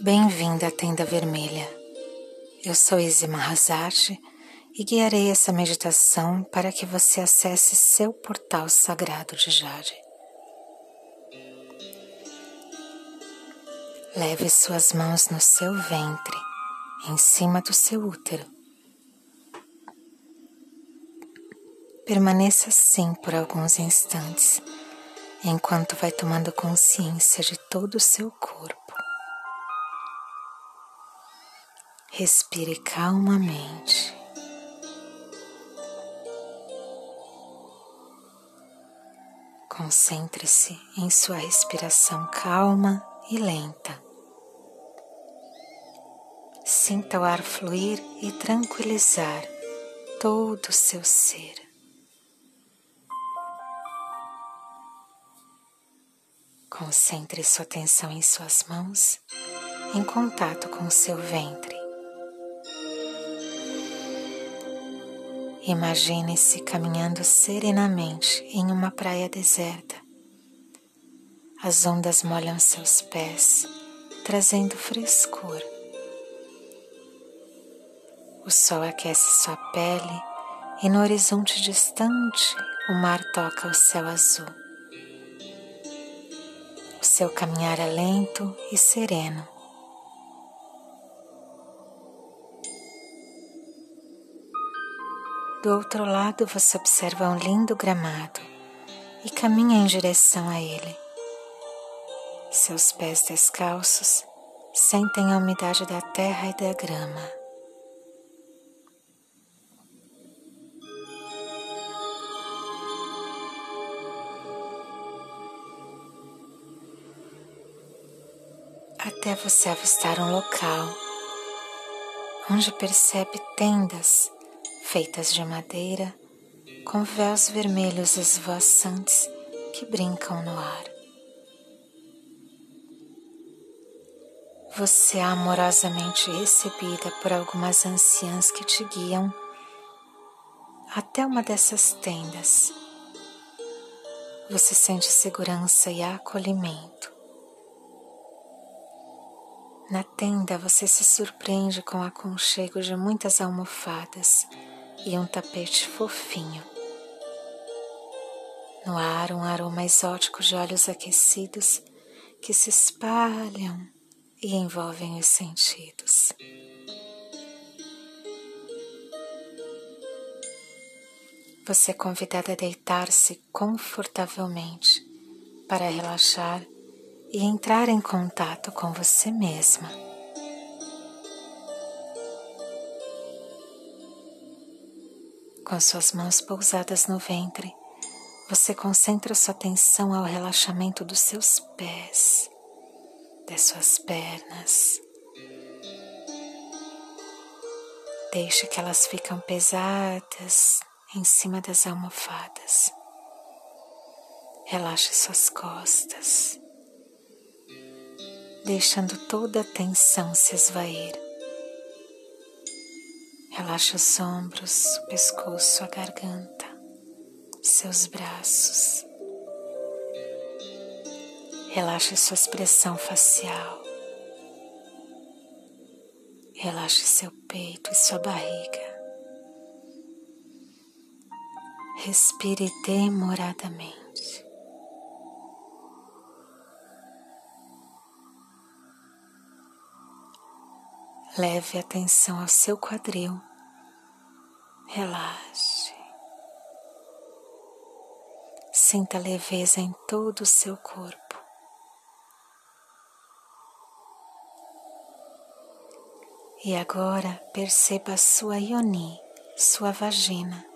Bem-vinda à Tenda Vermelha. Eu sou Izzy Mahazati e guiarei essa meditação para que você acesse seu portal sagrado de Jade. Leve suas mãos no seu ventre, em cima do seu útero. Permaneça assim por alguns instantes, enquanto vai tomando consciência de todo o seu corpo. Respire calmamente. Concentre-se em sua respiração calma e lenta. Sinta o ar fluir e tranquilizar todo o seu ser. Concentre sua atenção em suas mãos, em contato com seu ventre. Imagine-se caminhando serenamente em uma praia deserta. As ondas molham seus pés, trazendo frescor. O sol aquece sua pele e no horizonte distante o mar toca o céu azul. O seu caminhar é lento e sereno Do outro lado, você observa um lindo gramado e caminha em direção a ele. Seus pés descalços sentem a umidade da terra e da grama. Até você avistar um local onde percebe tendas feitas de madeira, com véus vermelhos esvoaçantes que brincam no ar. Você é amorosamente recebida por algumas anciãs que te guiam até uma dessas tendas. Você sente segurança e acolhimento. Na tenda você se surpreende com o aconchego de muitas almofadas e um tapete fofinho. No ar, um aroma exótico de óleos aquecidos que se espalham e envolvem os sentidos. Você é convidada a deitar-se confortavelmente para relaxar e entrar em contato com você mesma. Com suas mãos pousadas no ventre, você concentra sua atenção ao relaxamento dos seus pés, das suas pernas. Deixe que elas ficam pesadas em cima das almofadas. Relaxe suas costas, deixando toda a tensão se esvair. Relaxa os ombros, o pescoço, a garganta, seus braços. Relaxe sua expressão facial. Relaxe seu peito e sua barriga. Respire demoradamente. Leve atenção ao seu quadril Relaxe. Sinta leveza em todo o seu corpo. E agora perceba sua ioni, sua vagina,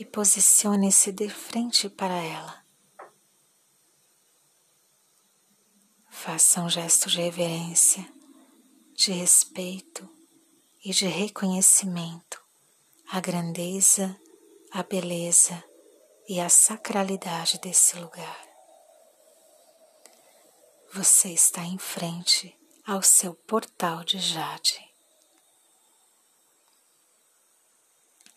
e posicione-se de frente para ela. Faça um gesto de reverência, de respeito e de reconhecimento a grandeza, a beleza e a sacralidade desse lugar. Você está em frente ao seu portal de jade.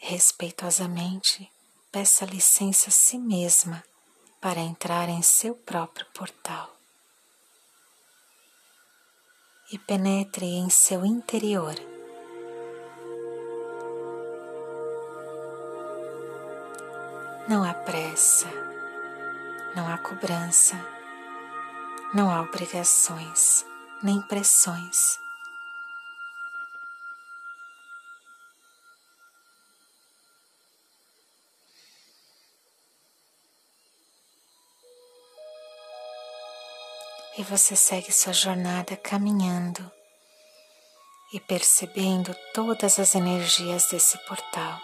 respeitosamente, peça licença a si mesma para entrar em seu próprio portal. E penetre em seu interior. Não há pressa, não há cobrança, não há obrigações nem pressões. E você segue sua jornada caminhando e percebendo todas as energias desse portal.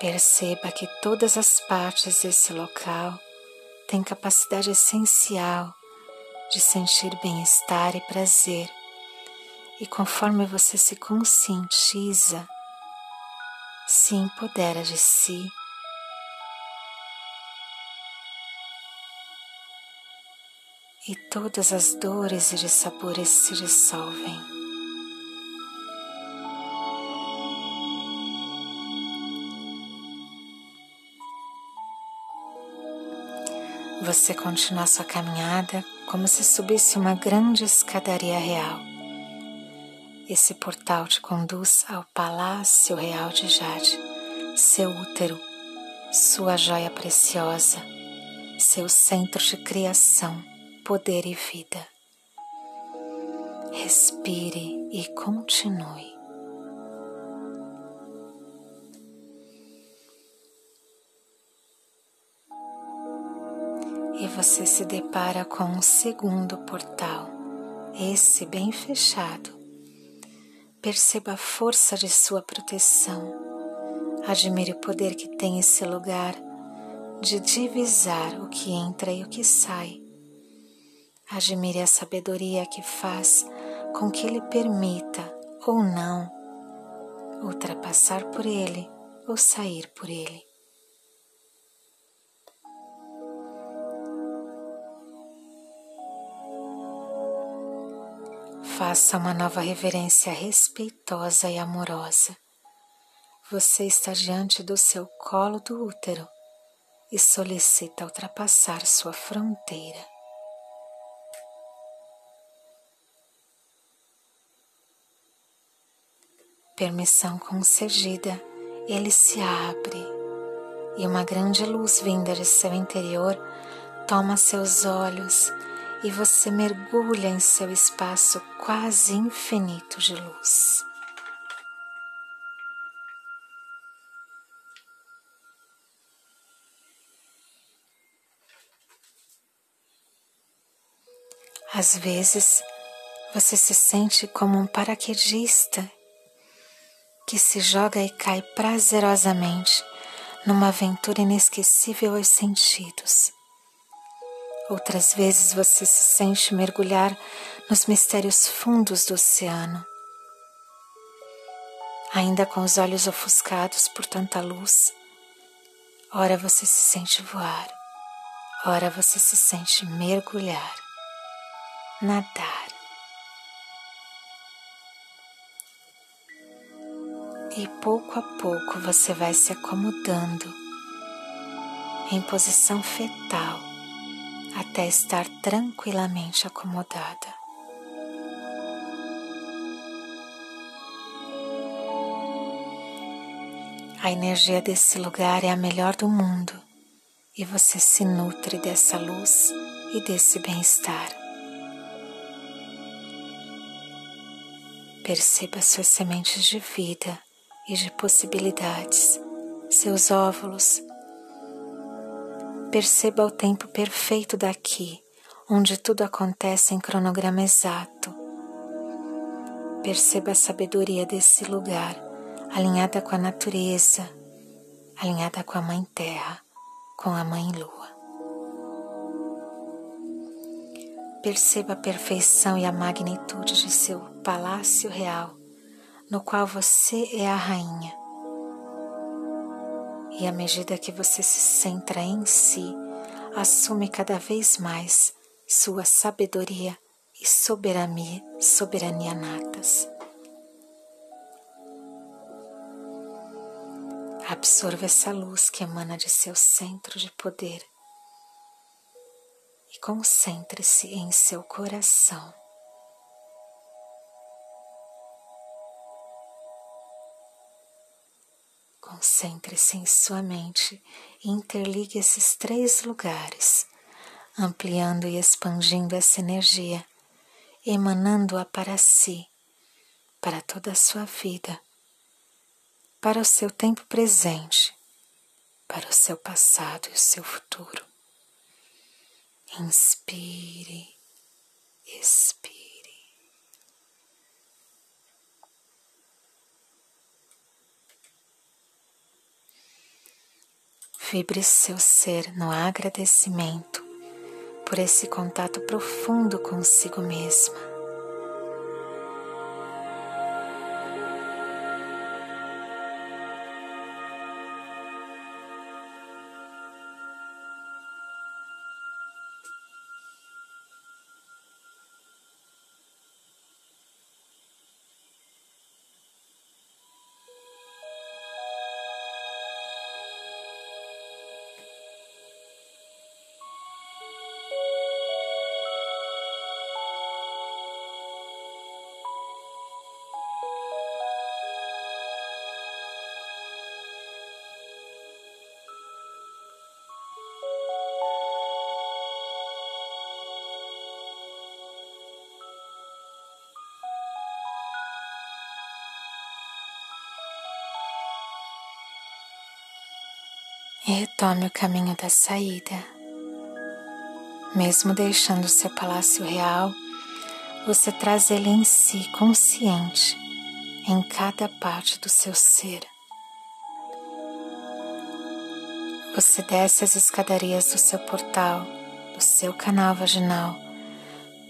Perceba que todas as partes desse local têm capacidade essencial de sentir bem-estar e prazer, e conforme você se conscientiza, se empodera de si e todas as dores e dissabores se dissolvem. Você continua sua caminhada como se subisse uma grande escadaria real. Esse portal te conduz ao Palácio Real de Jade, seu útero, sua joia preciosa, seu centro de criação poder e vida. Respire e continue. E você se depara com um segundo portal, esse bem fechado. Perceba a força de sua proteção. Admire o poder que tem esse lugar de divisar o que entra e o que sai Admire a sabedoria que faz com que ele permita ou não ultrapassar por ele ou sair por ele. Faça uma nova reverência respeitosa e amorosa. Você está diante do seu colo do útero e solicita ultrapassar sua fronteira. Permissão concedida, ele se abre e uma grande luz vinda de seu interior toma seus olhos e você mergulha em seu espaço quase infinito de luz. Às vezes, você se sente como um paraquedista que se joga e cai prazerosamente numa aventura inesquecível aos sentidos. Outras vezes você se sente mergulhar nos mistérios fundos do oceano. Ainda com os olhos ofuscados por tanta luz, ora você se sente voar, ora você se sente mergulhar, nadar. E pouco a pouco você vai se acomodando em posição fetal até estar tranquilamente acomodada. A energia desse lugar é a melhor do mundo e você se nutre dessa luz e desse bem-estar. Perceba suas sementes de vida e de possibilidades, seus óvulos. Perceba o tempo perfeito daqui, onde tudo acontece em cronograma exato. Perceba a sabedoria desse lugar, alinhada com a natureza, alinhada com a Mãe Terra, com a Mãe Lua. Perceba a perfeição e a magnitude de seu palácio real no qual você é a rainha. E à medida que você se centra em si, assume cada vez mais sua sabedoria e soberania, soberania natas. Absorva essa luz que emana de seu centro de poder e concentre-se em seu coração. Concentre-se em sua mente e interligue esses três lugares, ampliando e expandindo essa energia, emanando-a para si, para toda a sua vida, para o seu tempo presente, para o seu passado e o seu futuro. Inspire, expire. Vibre seu ser no agradecimento por esse contato profundo consigo mesma. E retome o caminho da saída. Mesmo deixando seu palácio real, você traz ele em si consciente, em cada parte do seu ser. Você desce as escadarias do seu portal, do seu canal vaginal,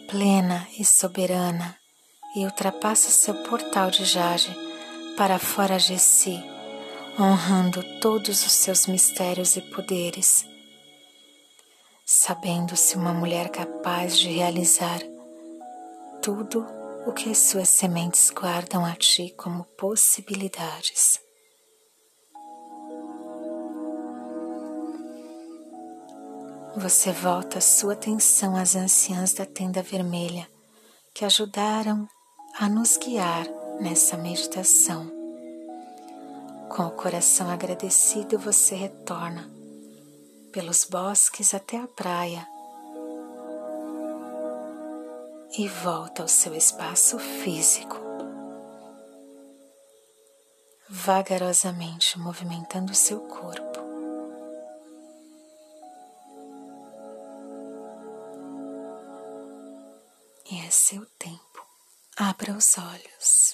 plena e soberana, e ultrapassa seu portal de jade para fora de si honrando todos os seus mistérios e poderes, sabendo-se uma mulher capaz de realizar tudo o que as suas sementes guardam a ti como possibilidades. Você volta sua atenção às anciãs da tenda vermelha que ajudaram a nos guiar nessa meditação. Com o coração agradecido, você retorna pelos bosques até a praia e volta ao seu espaço físico, vagarosamente movimentando o seu corpo. E é seu tempo. Abra os olhos.